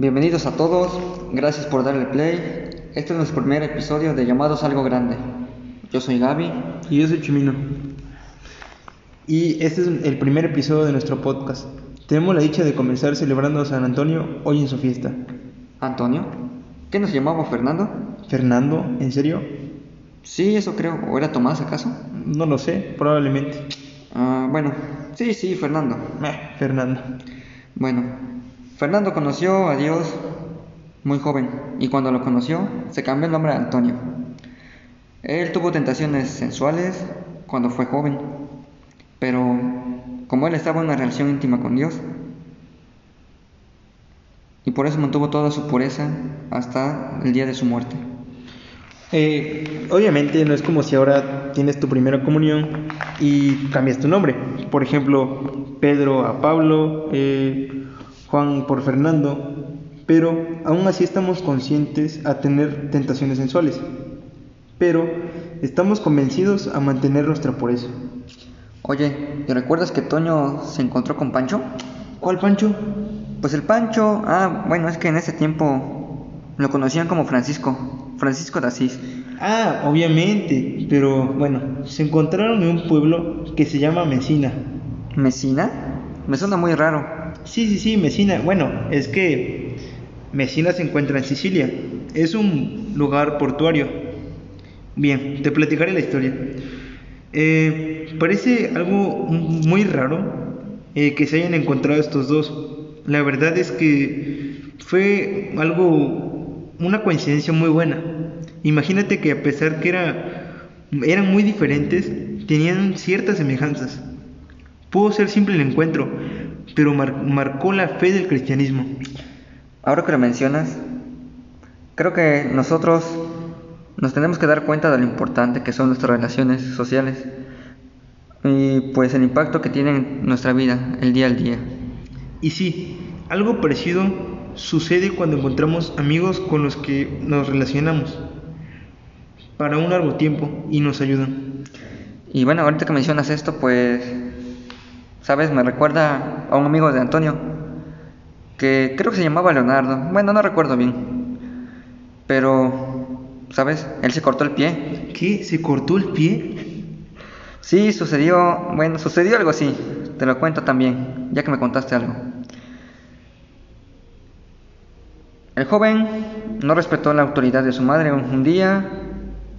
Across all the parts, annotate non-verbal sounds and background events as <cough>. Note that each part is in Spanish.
Bienvenidos a todos, gracias por darle play. Este es nuestro primer episodio de Llamados Algo Grande. Yo soy Gaby. Y yo soy Chimino. Y este es el primer episodio de nuestro podcast. Tenemos la dicha de comenzar celebrando a San Antonio hoy en su fiesta. ¿Antonio? ¿Qué nos llamaba Fernando? ¿Fernando? ¿En serio? Sí, eso creo. ¿O era Tomás acaso? No lo sé, probablemente. Ah, bueno, sí, sí, Fernando. Eh, Fernando. Bueno, Fernando conoció a Dios muy joven y cuando lo conoció se cambió el nombre a Antonio. Él tuvo tentaciones sensuales cuando fue joven, pero como él estaba en una relación íntima con Dios, y por eso mantuvo toda su pureza hasta el día de su muerte. Eh, obviamente no es como si ahora tienes tu primera comunión y cambias tu nombre. Por ejemplo, Pedro a Pablo, eh, Juan por Fernando, pero aún así estamos conscientes a tener tentaciones sensuales. Pero estamos convencidos a mantener nuestra pureza. Oye, ¿y recuerdas que Toño se encontró con Pancho? ¿Cuál Pancho? Pues el Pancho, ah, bueno, es que en ese tiempo lo conocían como Francisco, Francisco de Asís. Ah, obviamente, pero bueno, se encontraron en un pueblo que se llama Mesina. ¿Mesina? Me suena muy raro. Sí, sí, sí, Mesina. Bueno, es que Mesina se encuentra en Sicilia. Es un lugar portuario. Bien, te platicaré la historia. Eh, parece algo muy raro eh, que se hayan encontrado estos dos. La verdad es que fue algo, una coincidencia muy buena. Imagínate que a pesar que era, eran muy diferentes, tenían ciertas semejanzas. Pudo ser simple el encuentro, pero marcó la fe del cristianismo. Ahora que lo mencionas, creo que nosotros nos tenemos que dar cuenta de lo importante que son nuestras relaciones sociales y pues el impacto que tienen en nuestra vida, el día al día. Y sí, algo parecido sucede cuando encontramos amigos con los que nos relacionamos para un largo tiempo y nos ayudan. Y bueno, ahorita que mencionas esto, pues, sabes, me recuerda a un amigo de Antonio, que creo que se llamaba Leonardo, bueno, no recuerdo bien, pero, ¿sabes? Él se cortó el pie. ¿Qué? ¿Se cortó el pie? Sí, sucedió, bueno, sucedió algo así, te lo cuento también, ya que me contaste algo. El joven no respetó la autoridad de su madre un día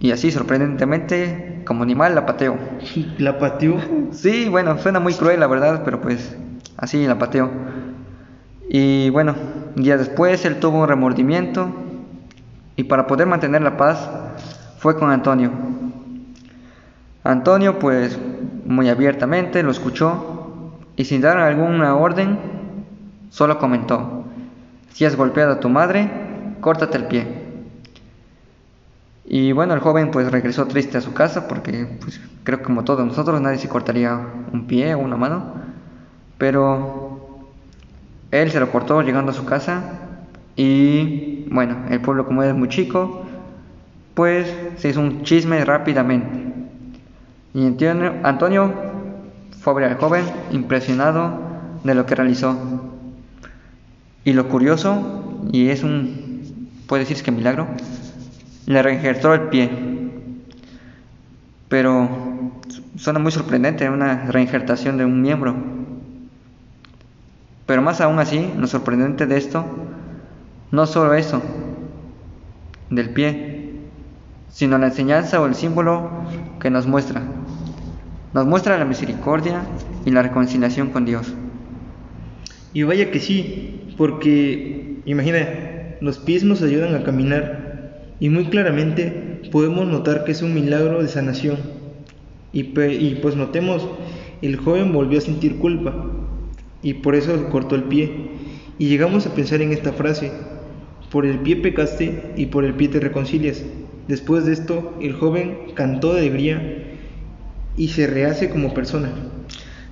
y así sorprendentemente como animal la pateó. <laughs> ¿La pateó? Sí, bueno, suena muy cruel la verdad, pero pues así la pateó. Y bueno, días después él tuvo un remordimiento y para poder mantener la paz fue con Antonio. Antonio pues muy abiertamente lo escuchó y sin dar alguna orden solo comentó, si has golpeado a tu madre, córtate el pie. Y bueno, el joven pues regresó triste a su casa porque pues, creo que como todos nosotros nadie se cortaría un pie o una mano. Pero él se lo cortó llegando a su casa y bueno, el pueblo como es muy chico, pues se hizo un chisme rápidamente. Y Antonio, Antonio fue a ver al joven impresionado de lo que realizó. Y lo curioso, y es un, puede decirse que milagro, le reinjertó el pie. Pero suena muy sorprendente una reinjertación de un miembro. Pero más aún así, lo sorprendente de esto, no solo eso, del pie, sino la enseñanza o el símbolo que nos muestra. Nos muestra la misericordia y la reconciliación con Dios. Y vaya que sí, porque imagina, los pies nos ayudan a caminar y muy claramente podemos notar que es un milagro de sanación. Y, y pues notemos, el joven volvió a sentir culpa y por eso cortó el pie. Y llegamos a pensar en esta frase, por el pie pecaste y por el pie te reconcilias. Después de esto, el joven cantó de alegría y se rehace como persona.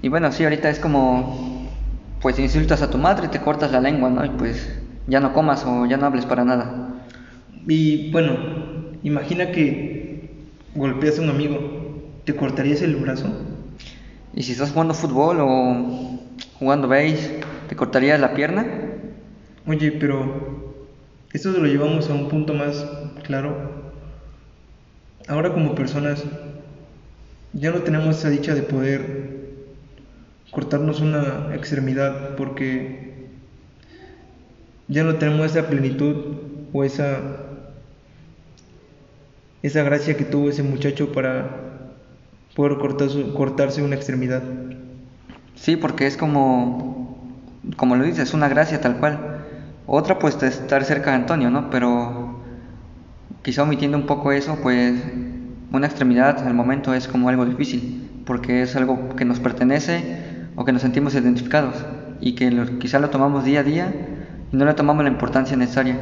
Y bueno, sí, ahorita es como pues insultas a tu madre, te cortas la lengua, ¿no? Y pues ya no comas o ya no hables para nada. Y bueno, imagina que golpeas a un amigo, ¿te cortarías el brazo? Y si estás jugando fútbol o jugando base, ¿te cortarías la pierna? Oye, pero esto lo llevamos a un punto más claro. Ahora como personas ya no tenemos esa dicha de poder cortarnos una extremidad porque ya no tenemos esa plenitud o esa esa gracia que tuvo ese muchacho para poder cortarse una extremidad. Sí, porque es como, como lo dices, una gracia tal cual. Otra pues estar cerca de Antonio, ¿no? Pero quizá omitiendo un poco eso, pues una extremidad al momento es como algo difícil, porque es algo que nos pertenece o que nos sentimos identificados y que quizá lo tomamos día a día y no le tomamos la importancia necesaria.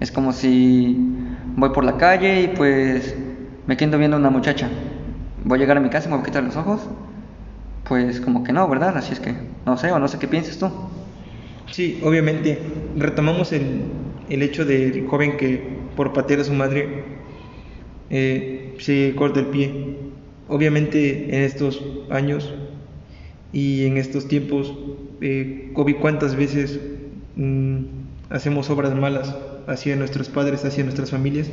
Es como si voy por la calle y pues me quedo viendo a una muchacha. Voy a llegar a mi casa y me voy a quitar los ojos. Pues como que no, ¿verdad? Así es que no sé o no sé qué piensas tú. Sí, obviamente. Retomamos el, el hecho del joven que por patear a su madre eh, se corta el pie. Obviamente en estos años y en estos tiempos, eh, ¿cuántas veces mm, hacemos obras malas hacia nuestros padres, hacia nuestras familias?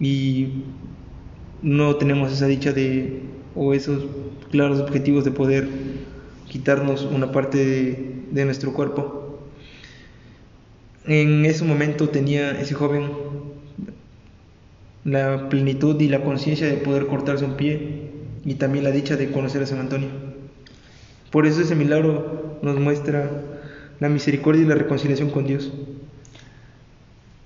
Y no tenemos esa dicha de, o esos claros objetivos de poder quitarnos una parte de, de nuestro cuerpo. En ese momento tenía ese joven la plenitud y la conciencia de poder cortarse un pie y también la dicha de conocer a San Antonio. Por eso ese milagro nos muestra la misericordia y la reconciliación con Dios.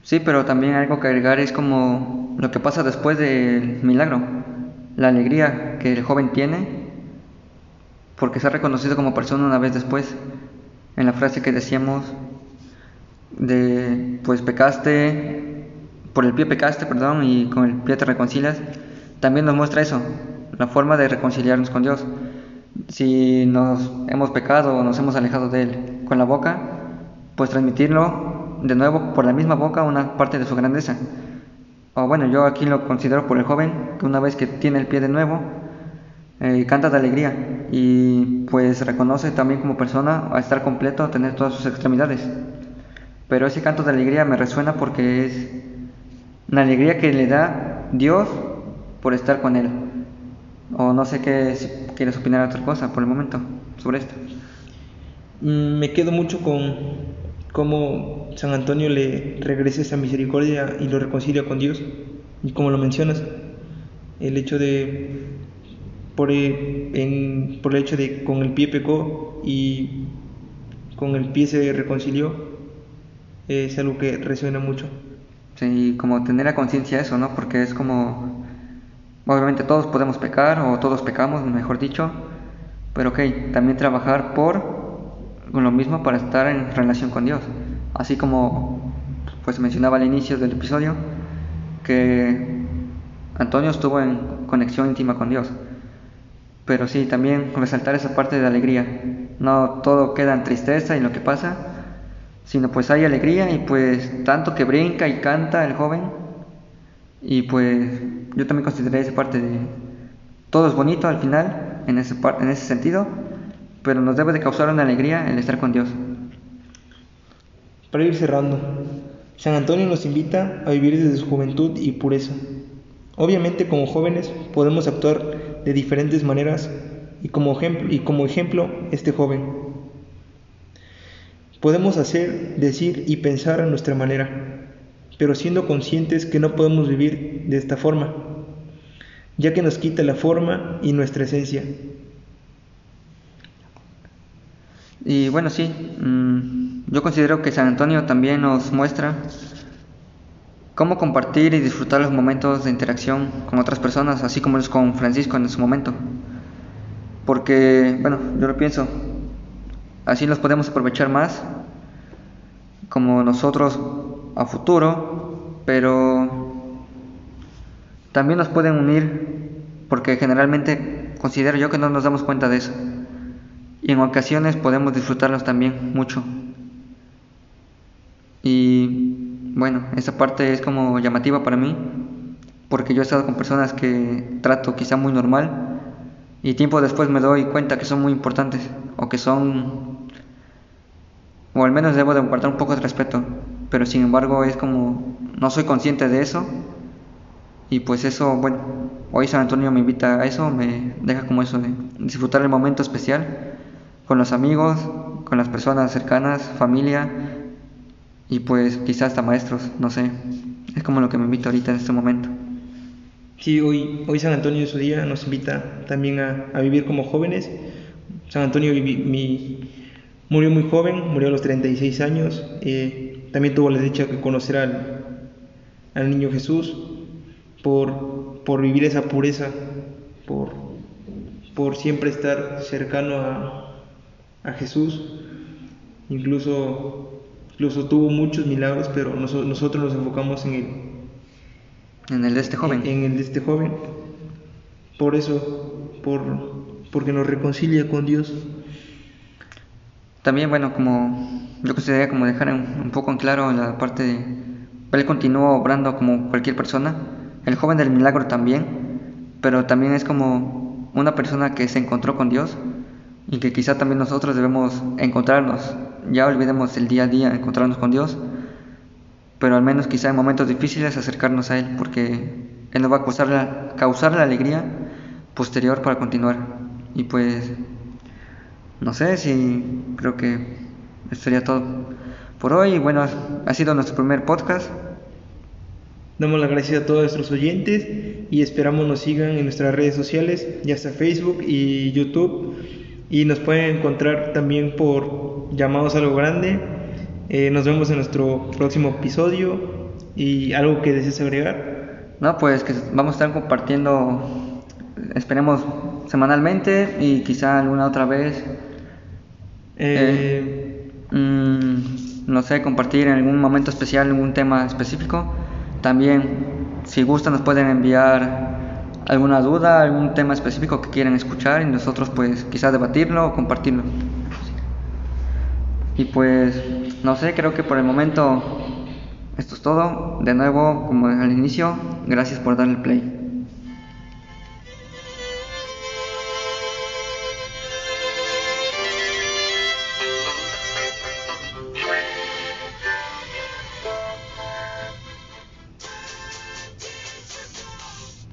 Sí, pero también algo que agregar es como lo que pasa después del milagro, la alegría que el joven tiene porque se ha reconocido como persona una vez después. En la frase que decíamos de pues pecaste por el pie pecaste, perdón, y con el pie te reconcilias, también nos muestra eso, la forma de reconciliarnos con Dios. Si nos hemos pecado o nos hemos alejado de Él con la boca, pues transmitirlo de nuevo por la misma boca una parte de su grandeza. O bueno, yo aquí lo considero por el joven, que una vez que tiene el pie de nuevo, eh, canta de alegría y pues reconoce también como persona a estar completo, a tener todas sus extremidades. Pero ese canto de alegría me resuena porque es la alegría que le da Dios por estar con Él. O no sé qué quieres opinar otra cosa por el momento sobre esto. Mm, me quedo mucho con cómo San Antonio le regresa esa misericordia y lo reconcilia con Dios. Y como lo mencionas, el hecho de, por el, por el hecho de con el pie pecó y con el pie se reconcilió, es algo que resuena mucho. Sí, como tener a conciencia eso, ¿no? Porque es como, obviamente todos podemos pecar o todos pecamos, mejor dicho, pero ok, también trabajar por lo mismo para estar en relación con Dios. Así como pues mencionaba al inicio del episodio que Antonio estuvo en conexión íntima con Dios. Pero sí, también resaltar esa parte de alegría. No todo queda en tristeza y lo que pasa, sino pues hay alegría y pues tanto que brinca y canta el joven y pues yo también consideré esa parte de todo es bonito al final en ese, en ese sentido, pero nos debe de causar una alegría el estar con Dios. Para ir cerrando, San Antonio nos invita a vivir desde su juventud y pureza. Obviamente como jóvenes podemos actuar de diferentes maneras y como ejemplo, y como ejemplo este joven Podemos hacer, decir y pensar a nuestra manera, pero siendo conscientes que no podemos vivir de esta forma, ya que nos quita la forma y nuestra esencia. Y bueno, sí, mm, yo considero que San Antonio también nos muestra cómo compartir y disfrutar los momentos de interacción con otras personas, así como es con Francisco en su momento. Porque, bueno, yo lo pienso, Así los podemos aprovechar más como nosotros a futuro, pero también nos pueden unir porque generalmente considero yo que no nos damos cuenta de eso. Y en ocasiones podemos disfrutarlos también mucho. Y bueno, esa parte es como llamativa para mí, porque yo he estado con personas que trato quizá muy normal y tiempo después me doy cuenta que son muy importantes o que son o al menos debo de guardar un poco de respeto, pero sin embargo es como no soy consciente de eso y pues eso, bueno, hoy San Antonio me invita a eso, me deja como eso de disfrutar el momento especial con los amigos, con las personas cercanas, familia y pues quizás hasta maestros, no sé, es como lo que me invita ahorita en este momento. Sí, hoy, hoy San Antonio su día nos invita también a, a vivir como jóvenes. San Antonio murió muy joven, murió a los 36 años. Eh, también tuvo la dicha de conocer al, al niño Jesús por, por vivir esa pureza, por, por siempre estar cercano a, a Jesús. Incluso, incluso tuvo muchos milagros, pero nosotros nos enfocamos en el, en el de este joven. En, el de este joven. Por eso, por, porque nos reconcilia con Dios. También, bueno, como yo consideraría como dejar un, poco en claro la parte de... Él continuó obrando como cualquier persona. El joven del milagro también. Pero también es como una persona que se encontró con Dios y que quizá también nosotros debemos encontrarnos. Ya olvidemos el día a día, encontrarnos con Dios pero al menos quizá en momentos difíciles acercarnos a Él, porque Él nos va a causar la, alegría posterior para continuar. Y pues, no sé si creo que esto sería todo por hoy. Bueno, ha sido nuestro primer podcast. Damos las gracias a todos nuestros oyentes y esperamos nos sigan en nuestras redes sociales, ya sea Facebook y YouTube. Y nos pueden encontrar también por llamados a lo grande eh, nos vemos en nuestro próximo episodio y algo que desees agregar. No, pues que vamos a estar compartiendo, esperemos semanalmente y quizá alguna otra vez. Eh, eh, mm, no sé, compartir en algún momento especial algún tema específico. También, si gustan, nos pueden enviar alguna duda, algún tema específico que quieran escuchar y nosotros pues quizás debatirlo o compartirlo. Y pues, no sé, creo que por el momento esto es todo. De nuevo, como al inicio, gracias por darle play.